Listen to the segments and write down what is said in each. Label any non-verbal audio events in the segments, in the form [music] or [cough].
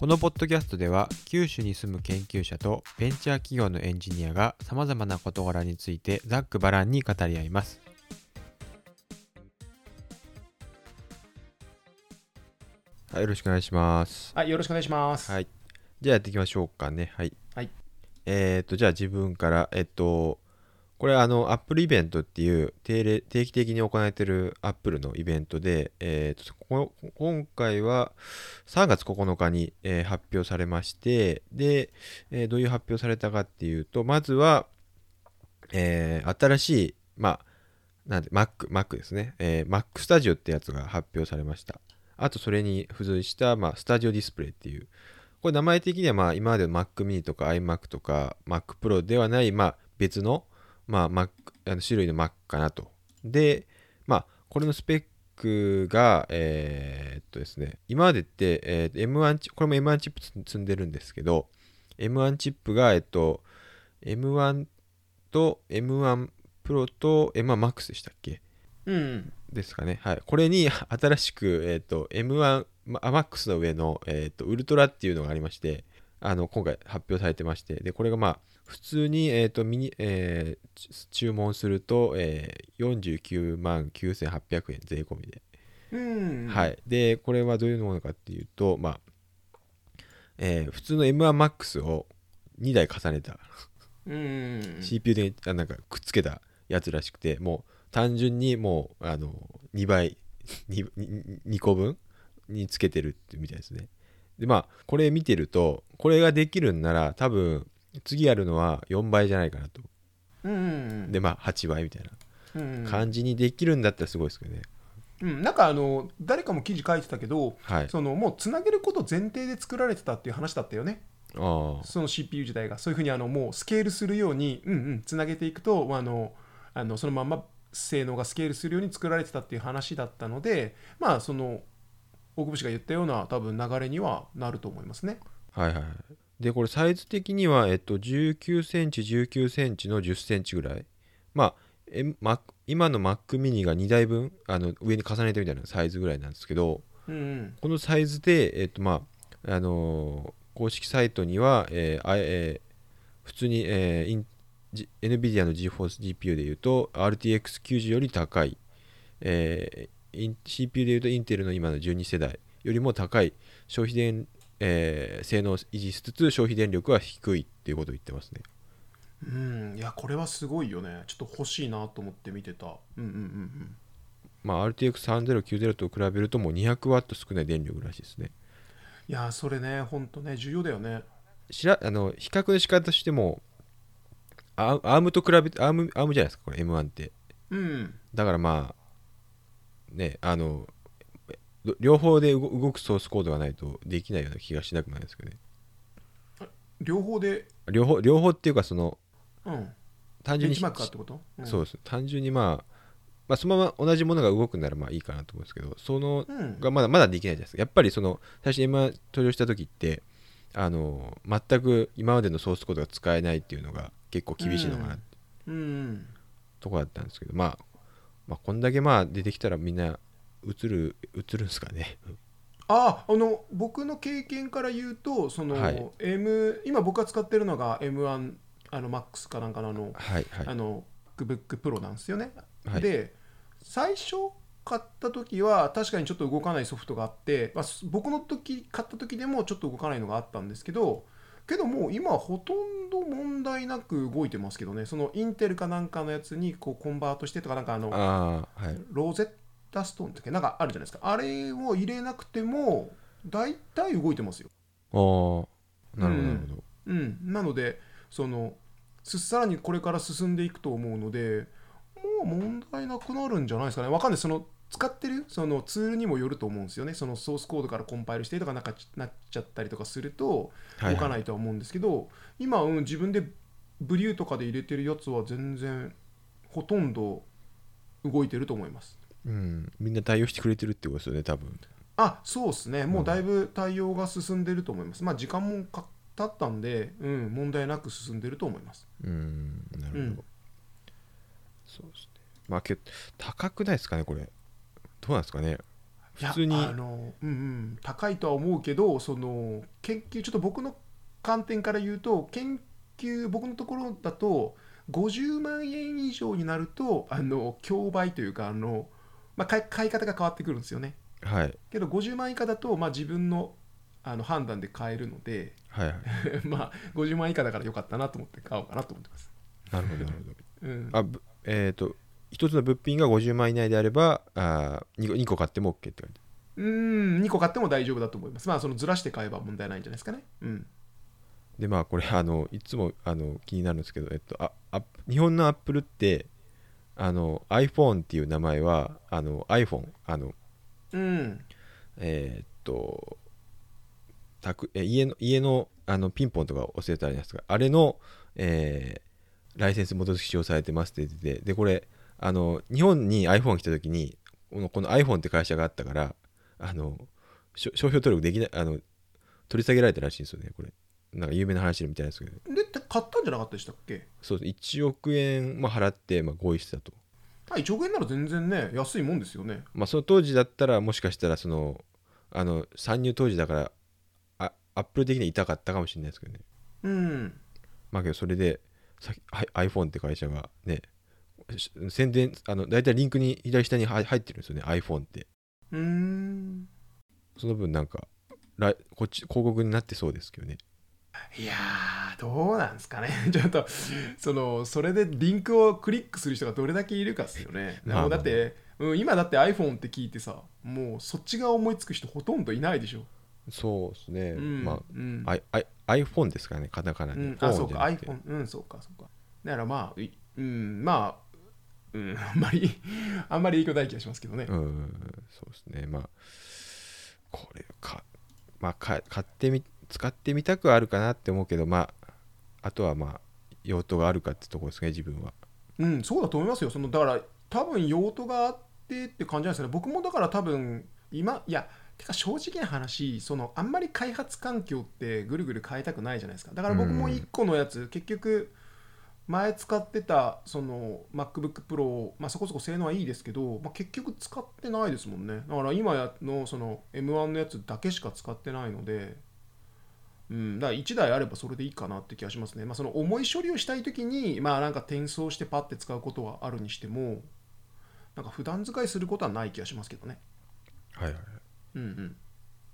このポッドキャストでは九州に住む研究者とベンチャー企業のエンジニアがさまざまな事柄についてざっくばらんに語り合います。はい、よろしくお願いします。はい、よろしくお願いします。はい。じゃあやっていきましょうかね。はい。はい。えっ、と、じゃあ自分から、えっと、これあの、Apple イベントっていう定例定期的に行われてる Apple のイベントで、えっとこ今回は3月9日に、えー発表されまして、で、えーどういう発表されたかっていうと、まずは、えー新しい、ま、なんで、Mac、Mac ですね、えー Mac Studio ってやつが発表されました。あと、それに付随した、まあ、スタジオディスプレイっていう、これ名前的には、ま、今までの Mac mini とか iMac とか Mac Pro ではない、ま、別の、まあ、Mac、あの種類の Mac かなと。で、まあ、これのスペックが、えーっとですね、今までって、えー M1 チこれも M1 チップ積んでるんですけど、M1 チップが、えっと、M1 と M1 Pro と M1 Max でしたっけ？うん。ですかね。はい。これに新しく、えっ、と、M1、まあ MAX の上の、えっ、と、ウルトラっていうのがありまして、あの、今回発表されてまして、で、これがまあ、普通に、えっ、と、ミニ、えーち注文すると、えー、49万9800円税込みで。うん。はい。で、これはどういうものかっていうと、まあ、えー普通の M1MAX を2台重ねたうん。CPU であなんかくっつけたやつらしくてもう単純にもうあの2倍 2, 2個分につけてるってみたいですねでまあこれ見てるとこれができるんなら多分次やるのは4倍じゃないかなと。うん。でまあ8倍みたいうん、な感じにできるんだったらすごいですけどね。うん、なんかあの誰かも記事書いてたけど、はい。そのもうつなげること前提で作られてたっていう話だったよね。ああ。その CPU 自体が。そういうふうにあのもうスケールするように、うんうん、つなげていくとあのあのそのまま性能がスケールするように作られてたっていう話だったので、まあその大久保氏が言ったような多分流れにはなると思いますね。はいはいでこれサイズ的にはえっと19センチ19センチの10センチぐらい。まあ今の Mac mini が2台分あの上に重ねてみたいなサイズぐらいなんですけどうんうん。このサイズでえっとまああのー公式サイトには、えーあえー普通に、えーインじ NVIDIA の GeForce GPU でいうと RTX90 より高い、えー CPU でいうとインテルの今の12世代よりも高い消費電、えー性能を維持しつつ消費電力は低いっていうことを言ってますね。うん、いやこれはすごいよね。ちょっと欲しいなと思って見てた。うんうんうんまあ、RTX3090 と比べるともう 200W 少ない電力らしいですね。いやそれねほんとね重要だよね。しらあの比較の仕方としてもアーアームと比べてアームアームじゃないですかこれ M1 って。うん。だからまあねあのど両方で動動くソースコードがないとできないような気がしなくもないですけどね。両方で？両方両方っていうかそのうん。単純にうん、そうです。単純にまあまあそのまま同じものが動くならまあいいかなと思うんですけどそのうん。がまだまだできないじゃないですか。やっぱりその最初 M1 登場した時ってあの全く今までのソースコードが使えないっていうのが結構厳しいのかなってうんうん。とこだったんですけど、まあ、まあこんだけまあ出てきたらみんな映る映るんですかね。ああの僕の経験から言うとその、はい。M 今僕が使ってるのが M1 あの MAX かなんかのあの、はいはい。あの MacBook Pro なんですよね、はい。で最初買った時は確かにちょっと動かないソフトがあって、まあ、す僕の時買った時でもちょっと動かないのがあったんですけどけどもう今はほとんど問題なく動いてますけどね。そのインテルかなんかのやつにこうコンバートしてとかなんかあのああはい。ローゼッタストーンだっけ？なんかあるじゃないですか。あれを入れなくても大体動いてますよ。ああなるほどなるほど、うん。なのでそのすさらにこれから進んでいくと思うのでもう問題なくなるんじゃないですかね。わかんない。その使ってる？そのツールにもよると思うんですよね。そのソースコードからコンパイルしてとかなんかなっちゃったりとかするとはい動かないとは思うんですけど、今、うん、自分でブリューとかで入れてるやつは全然ほとんど動いてると思います。うん、みんな対応してくれてるってことですよね多分。あそうですね。もうだいぶ対応が進んでると思います。まあ時間もか経ったんで、うん、問題なく進んでると思います。うんなるほど、うん。そうですね。まあけど高くないですかねこれ。どうなんですかね。普通に。あの、うんうん、高いとは思うけどその研究ちょっと僕の観点から言うと研究僕のところだと50万円以上になるとあの競売というかあの、まあ、買い買い方が変わってくるんですよね。はい。けど50万以下だと、まあ、自分のあの判断で買えるのではいはい。[laughs] まあ50万以下だからよかったなと思って買おうかなと思ってます、なるほどなるほど。[laughs] うん、あぶえっ、と一つの物品が50万以内であればあ 2, 個2個買っても OK って感じ。うん2個買っても大丈夫だと思います。まあそのずらして買えば問題ないんじゃないですかね。うん。でまあこれあのいつもあの気になるんですけど、えっと、ああ日本のアップルってあの iPhone っていう名前はあの iPhone あのうん。えーっとたくえ家の家のあのピンポンとか押せたりですか。あれの、えーライセンス元々使用されてますって言っててでこれあの日本に iPhone 来た時にこの iPhone って会社があったからあの商標登録できないあの取り下げられたらしいんですよねこれ。なんか有名な話みたいですけど。で買ったんじゃなかったでしたっけ？そう1億円、まあ、払って、まあ、合意してたと、まあ1億円なら全然ね安いもんですよね。まあ、その当時だったらもしかしたらそのあの参入当時だからあアップル的には痛かったかもしれないですけどね。うん。まあけどそれでさはい iPhone って会社がねし宣伝あの大体リンクに左下に入入ってるんですよね iPhone って。うーん。その分なんか来こっち広告になってそうですけどね。いやーどうなんですかね。[laughs] ちょっとそのそれでリンクをクリックする人がどれだけいるかっすよね。まあもうだって、うん、今だって iPhone って聞いてさもうそっちが思いつく人ほとんどいないでしょ、そうですね、うんまうん。あ、I I iPhone ですからねカタカナで、うん、あそうか iPhone うんそうかそうか。だからまあいうんまあうん。あんまり [laughs] あんまり影響ない気がしますけどね、うん。そうですね。まあこれか。まあか買ってみ使ってみたくはあるかなって思うけどまああとはまあ用途があるかってところですね自分は。うん、そうだと思いますよ。そのだから多分用途があってって感じなんですよね。僕もだから多分今いやてか正直な話そのあんまり開発環境ってぐるぐる変えたくないじゃないですか。だから僕も1個のやつ、結局前使ってたその MacBook Pro、まあ、そこそこ性能はいいですけど、まあ、結局使ってないですもんね。だから今やのその M1 のやつだけしか使ってないので。うん、だから1台あればそれでいいかなって気がしますね。まあ、その重い処理をしたいときに、まあなんか転送してパッて使うことはあるにしても、なんか普段使いすることはない気がしますけどね。はいはいはいうんうん。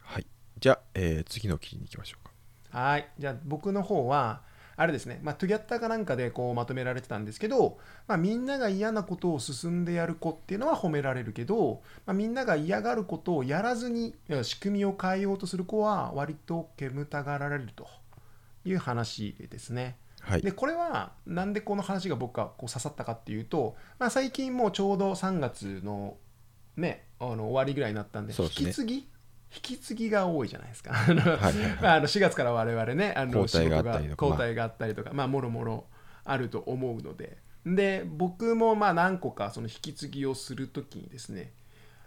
はいじゃあ、えー次の記事に行きましょうかはい。じゃあ僕の方は、あれですね、まあ、トゥギャッターかなんかでこうまとめられてたんですけど、まあ、みんなが嫌なことを進んでやる子っていうのは褒められるけど、まあ、みんなが嫌がることをやらずに仕組みを変えようとする子は割と煙たがられるという話ですね。はい。でこれはなんでこの話が僕がこう刺さったかっていうと、まあ、最近もうちょうど3月のねあの終わりぐらいになったんで引き継ぎ引き継ぎが多いじゃないですか。[laughs] あのはいはいはい。まあ、あの4月から我々ねあの交代があったりとか仕事交代があったりとかまあもろもろあると思うので。で僕もまあ何個かその引き継ぎをするときにですね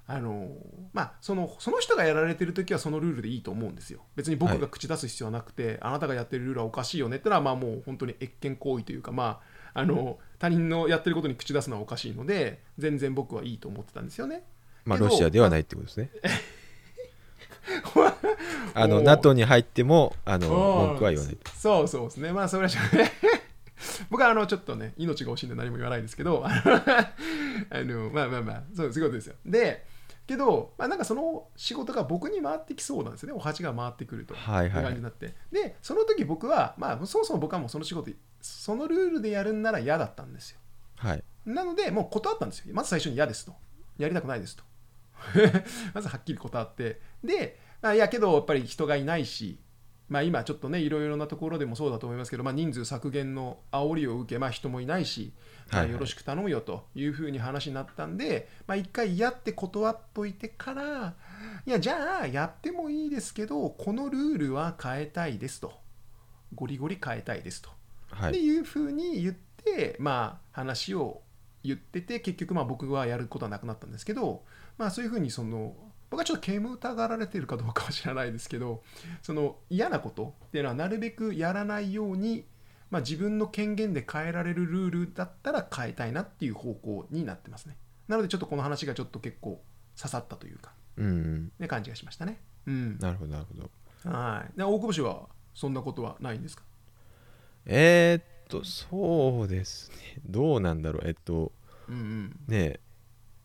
あのまあそのその人がやられてる時はそのルールでいいと思うんですよ。別に僕が口出す必要はなくて、あなたがやってるルールはおかしいよねってのはまあもう本当に越権行為というかまああの他人のやってることに口出すのはおかしいので全然僕はいいと思ってたんですよね。まあロシアではないってことですね [laughs] あの NATO に入ってもあのうん文句は言わないそうそうですね。まあそれは [laughs] 僕はあのちょっとね命が惜しいんで何も言わないですけど [laughs] あのまあまあまあそうそういうことですよ。でけど、まあ、なんかその仕事が僕に回ってきそうなんですよね。お鉢が回ってくると。はいはい。いう感じになって。でその時僕はまあそもそも僕はもうその仕事そのルールでやるんなら嫌だったんですよ。はい。なのでもう断ったんですよ。まず最初に嫌ですと。やりたくないですと。[laughs] まずはっきり断って。で、まあ、いやけどやっぱり人がいないしまあ今ちょっとねいろいろなところでもそうだと思いますけど、まあ、人数削減の煽りを受け、まあ、人もいないし、まあはいはい。よろしく頼むよというふうに話になったんで、まあ、一回嫌って断っといてからいやじゃあやってもいいですけどこのルールは変えたいですと。ゴリゴリ変えたいですと。ってはいいうふうに言って、まあ、話を言ってて結局まあ僕はやることはなくなったんですけど、まあ、そういうふうにその僕はちょっと煙たがられてるかどうかは知らないですけどその嫌なことっていうのはなるべくやらないように、まあ、自分の権限で変えられるルールだったら変えたいなっていう方向になってますね。なのでちょっとこの話がちょっと結構刺さったというかうん。ね感じがしましたね。うん。なるほどなるほど。はい。で大久保氏はそんなことはないんですか？えー、っとそうですね。どうなんだろう。えっとうんうん。ねえ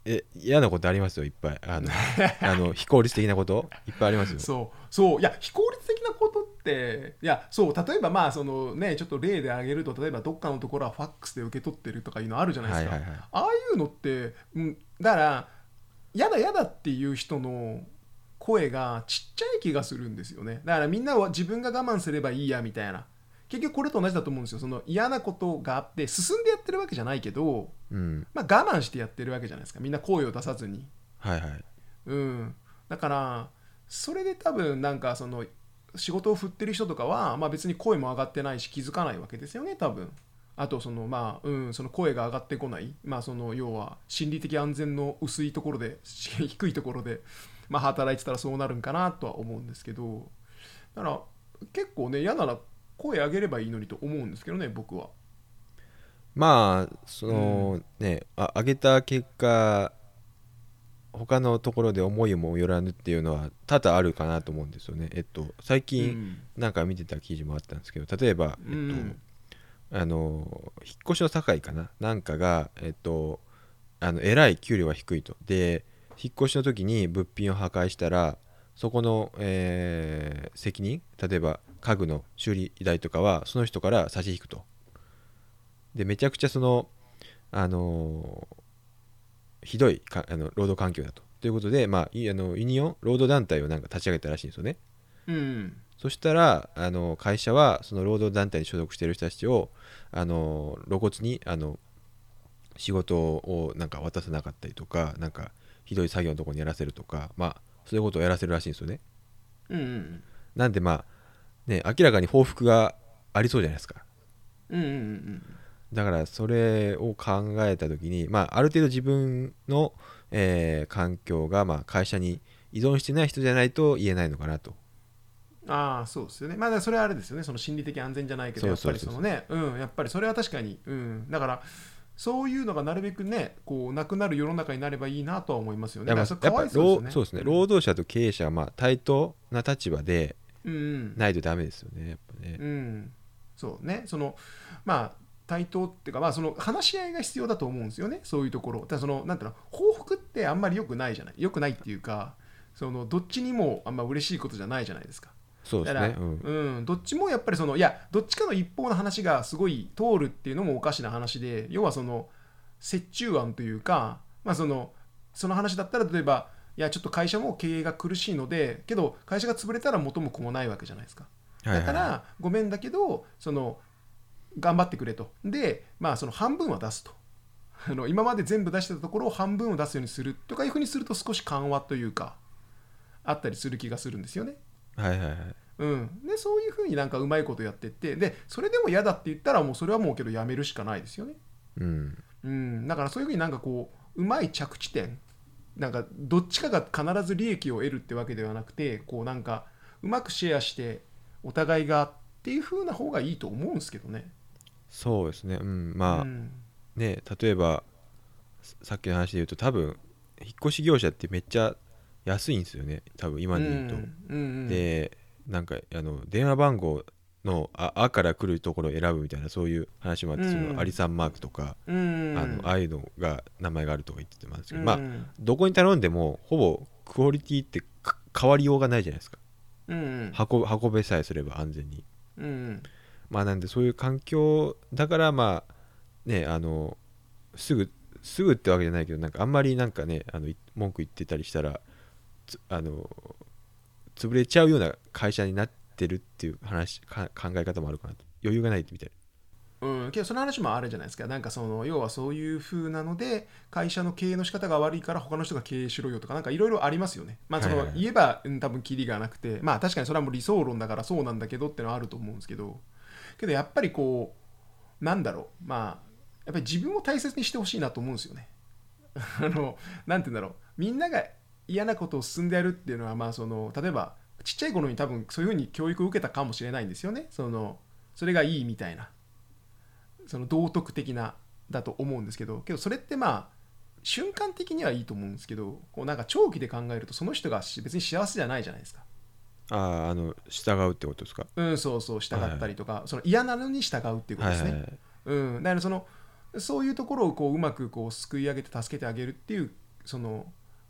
え嫌なことありますよいっぱい。あの [laughs] あの非効率的なこと？いっぱいありますよ。そうそういや非効率的なことっていやそう例えばまあそのねちょっと例で挙げると例えばどっかのところはファックスで受け取ってるとかいうのあるじゃないですか、はいはいはい。ああいうのって、うん、だから嫌だ嫌だっていう人の声がちっちゃい気がするんですよね。だからみんなは自分が我慢すればいいやみたいな結局これと同じだと思うんですよ。その嫌なことがあって進んでやってるわけじゃないけど、うん。まあ、我慢してやってるわけじゃないですか。みんな声を出さずに。はいはい。うん、だからそれで多分なんかその仕事を振ってる人とかは、まあ、別に声も上がってないし気づかないわけですよね多分。あとそのまあうんその声が上がってこない。まあその要は心理的安全の薄いところで [laughs] 低いところでまあ働いてたらそうなるんかなとは思うんですけど。だから結構ね嫌なら声上げればいいのにと思うんですけどね僕は。まあその、ねあ上げた結果他のところで思いもよらぬっていうのは多々あるかなと思うんですよね。えっと最う近ん。なんか見てた記事もあったんですけど例えば、えっとうんあの引っ越しの境かな？なんかがえっとあのえらい給料が低いと。で引っ越しの時に物品を破壊したらそこの、えー責任？例えば家具の修理代とかはその人から差し引くと。でめちゃくちゃそのあのひどいかあの労働環境だと。ということで、まあ、いあのユニオン労働団体をなんか立ち上げたらしいんですよね。うんそしたらあの会社はその労働団体に所属している人たちをあの露骨にあの仕事をなんか渡さなかったりとかなんかひどい作業のところにやらせるとかまあそういうことをやらせるらしいんですよね。うんうん。なんでまあね明らかに報復がありそうじゃないですか。うんうんうんうん。だからそれを考えた時にまあある程度自分の、えー環境がまあ会社に依存してない人じゃないと言えないのかなと。ああそうですよね。まあそれはあれですよね。その心理的安全じゃないけどやっぱりそのね。うんやっぱりそれは確かに。うん。だからそういうのがなるべくねこうなくなる世の中になればいいなとは思いますよね。やっぱそうですね。ん労働者と経営者はまあ対等な立場でないとダメですよねやっぱね。うん。そうね。そのまあ対等っていうかまあその話し合いが必要だと思うんですよね。そういうところ。だからそのなんていうの報復ってあんまり良くないじゃない。良くないっていうかそのどっちにもあんま嬉しいことじゃないじゃないですか。そうですだから、ねうん。うん、どっちもやっぱりそのいやどっちかの一方の話がすごい通るっていうのもおかしな話で要はその折衷案というか、まあ、そのその話だったら例えばいやちょっと会社も経営が苦しいのでけど会社が潰れたら元も子もないわけじゃないですか。はいはいだからごめんだけどその頑張ってくれと。でまあその半分は出すと。[laughs] あの今まで全部出してたところを半分を出すようにするとかいうふうにすると少し緩和というかあったりする気がするんですよね。はいはいはい。うん、でそういうふうになんかうまいことやってってでそれでも嫌だって言ったらもうそれはもうけどやめるしかないですよね、うん。うん、だからそういうふうになんかこううまい着地点なんかどっちかが必ず利益を得るってわけではなくてこうなんかうまくシェアしてお互いがっていうふうな方がいいと思うんですけどね。そうですね。うん。まあ、うん。ね例えばささっきの話で言うと多分引っ越し業者ってめっちゃ安いんですよね。多分今で言うと、うんうん。でなんかあの電話番号のあ「あ」から来るところを選ぶみたいなそういう話もあって、そうん。のアリさんマークとか、うん。あのああいうのが名前があるとか言ってますけど、うん。まあどこに頼んでもほぼクオリティってか変わりようがないじゃないですか。うん。運運べさえすれば安全に。うん。まあなんでそういう環境だからまあねあのすぐすぐってわけじゃないけどなんかあんまりなんかねあのい文句言ってたりしたらつあの潰れちゃうような会社になってるっていう話か考え方もあるかなと。余裕がないみたいうん、けどその話もあるじゃないですか。なんかその要はそういう風なので会社の経営の仕方が悪いから他の人が経営しろよとかなんかいろいろありますよね。まあそのはいはいはい。言えば、うん多分キリがなくてまあ確かにそれはもう理想論だからそうなんだけどってのはあると思うんですけど。けどやっぱりこうなんだろう。まあやっぱり自分を大切にしてほしいなと思うんですよね。[laughs] あのなんて言うんだろう。みんなが嫌なことを進んでやるっていうのはまあその例えばちっちゃい頃に多分そういうふうに教育を受けたかもしれないんですよね。そのそれがいいみたいな。その道徳的なだと思うんですけど。けどそれってまあ瞬間的にはいいと思うんですけどこうなんか長期で考えるとその人がし別に幸せじゃないじゃないですか。あああの従うってことですか？うんそうそう従ったりとか、その嫌なのに従うっていうことですね、はいはいはい。うん、だからそのそういうところをこううまくこうすくい上げて助けてあげるっていうその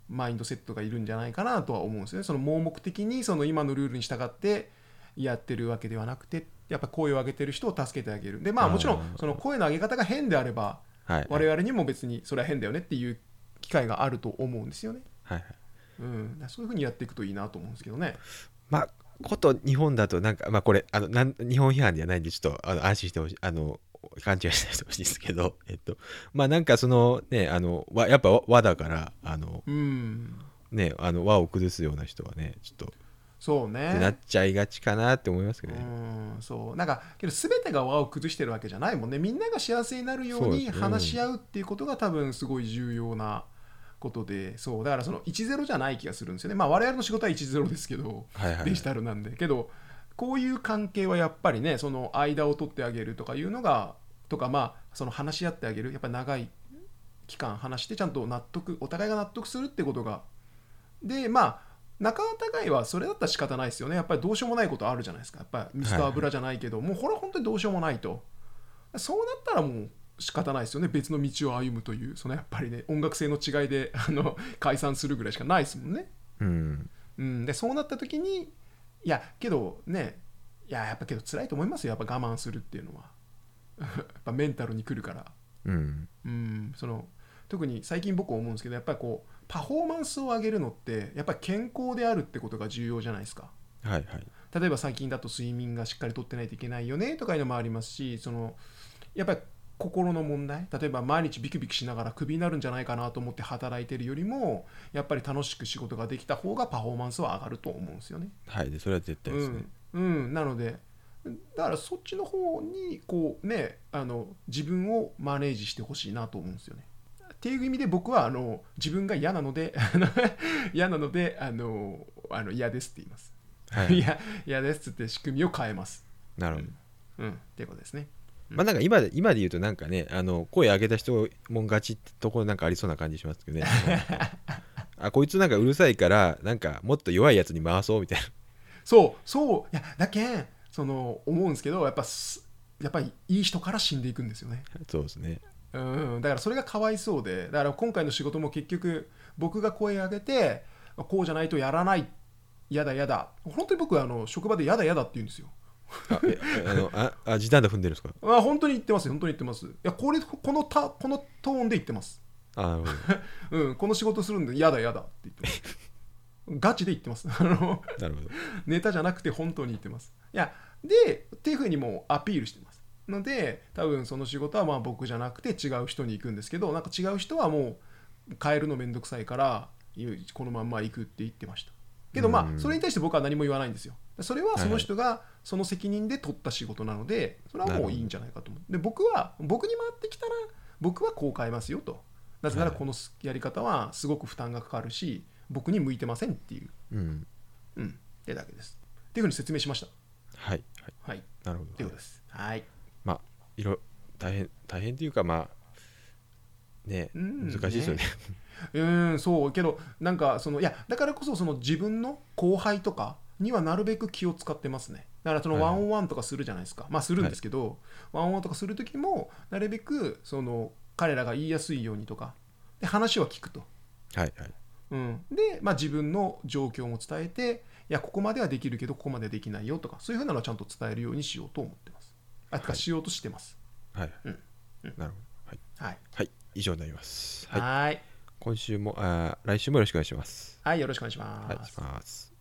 マインドセットがいるんじゃないかなとは思うんですよね。その盲目的にその今のルールに従ってやってるわけではなくてやっぱ声を上げてる人を助けてあげる。でまあもちろんその声の上げ方が変であればはい。我々にも別にそれは変だよねっていう機会があると思うんですよね、はいはい。うん、そういうふうにやっていくといいなと思うんですけどね。まあこと日本だとなんかまあこれあのなん日本批判ではないんでちょっとあの安心してほしい。あの勘違いしないでほしいですけど [laughs] えっとまあなんかそのねあのわやっぱ和和だからあのうん。ねあの和を崩すような人はねちょっとそうってなっねちゃいがちかなって思いますけどね、うんそう。なんかけど全てが輪を崩してるわけじゃないもんね。みんなが幸せになるように話し合うっていうことが多分すごい重要なことで。そう。だからその1-0じゃない気がするんですよね。まあ我々の仕事は1-0ですけどはいはい。デジタルなんで。けどこういう関係はやっぱりねその間を取ってあげるとかいうのがとかまあその話し合ってあげるやっぱり長い期間話してちゃんと納得お互いが納得するってことが。でまあ仲違いはそれだったら仕方ないですよね。やっぱりどうしようもないことあるじゃないですか。やっぱりミスター油じゃないけど、もうこれは本当にどうしようもないと。そうなったらもう仕方ないですよね。別の道を歩むというそのやっぱりね音楽性の違いであの解散するぐらいしかないですもんね。うん。うん、でそうなった時にいやけどねいややっぱけど辛いと思いますよやっぱ我慢するっていうのは。[laughs] やっぱメンタルに来るから、うん。うん、その特に最近僕思うんですけどやっぱりこうパフォーマンスを上げるのってやっぱり健康であるってことが重要じゃないですか。はいはい。例えば最近だと睡眠がしっかりとってないといけないよねとかいうのもありますしそのやっぱり心の問題？例えば毎日ビクビクしながらクビになるんじゃないかなと思って働いてるよりもやっぱり楽しく仕事ができた方がパフォーマンスは上がると思うんですよね。はいでそれは絶対ですね、うんうん、なのでだからそっちの方にこうねあの自分をマネージしてほしいなと思うんですよね。っていう意味で僕はあの自分が嫌なので [laughs] 嫌なのであのあの嫌ですって言います。はい [laughs] いや嫌ですって仕組みを変えます。なるほど、うん、っていうことですね。まあなんか今で今で言うとなんかねあの声上げた人もん勝ちってところなんかありそうな感じしますけどね。[laughs] あこいつなんかうるさいからなんかもっと弱いやつに回そうみたいな。そうそういやだけんその思うんですけどやっぱすやっぱりいい人から死んでいくんですよね。そうですね。うん、だからそれがかわいそうでだから今回の仕事も結局僕が声上げてこうじゃないとやらない嫌だ嫌だ。本当に僕はあの職場で嫌だ嫌だって言うんですよあえあのああ時短で踏んでるんですか？あ本当に言ってますよ本当に言ってます。いやこれこのたこのトーンで言ってます、あなるほど。[laughs] うん、この仕事するんで嫌だ嫌だって言ってます。ガチで言ってます。あのなるほど。ネタじゃなくて本当に言ってます。いやでっていうふうにもうアピールしてます。ので多分その仕事はまあ僕じゃなくて違う人に行くんですけどなんか違う人はもう変えるのめんどくさいからいこのまんま行くって言ってました。けどまうん。あそれに対して僕は何も言わないんですよ。それはその人がその責任で取った仕事なのでそれはもういいんじゃないかと思う。で僕は僕に回ってきたら僕はこう変えますよと。なぜならはい。このやり方はすごく負担がかかるし僕に向いてませんっていう。うん。うん。ってだけです。っていうふうに説明しました。はい。はい。はい。なるほど。っていうことです。はい。まあいろ大変大変っていうかまあねうん。難しいですよね。うんそう。けどなんかそのいやだからこそその自分の後輩とかにはなるべく気を使ってますねだからそのはい。はいワンオンワンとかするじゃないですか、まあするんですけど、ワンオンワンとかする時もなるべくその彼らが言いやすいようにとかで話は聞くと、はいはい。うん、で、まあ、自分の状況も伝えていやここまではできるけどここまではできないよとかそういうふうなのはちゃんと伝えるようにしようと思ってます。あてかはい。しようとしてます。はい、うん。うん。なるほど。はい、はい。はい、以上になります。はい。はい。今週もあー来週もよろしくお願いします。はいよろしくお願いします、はいします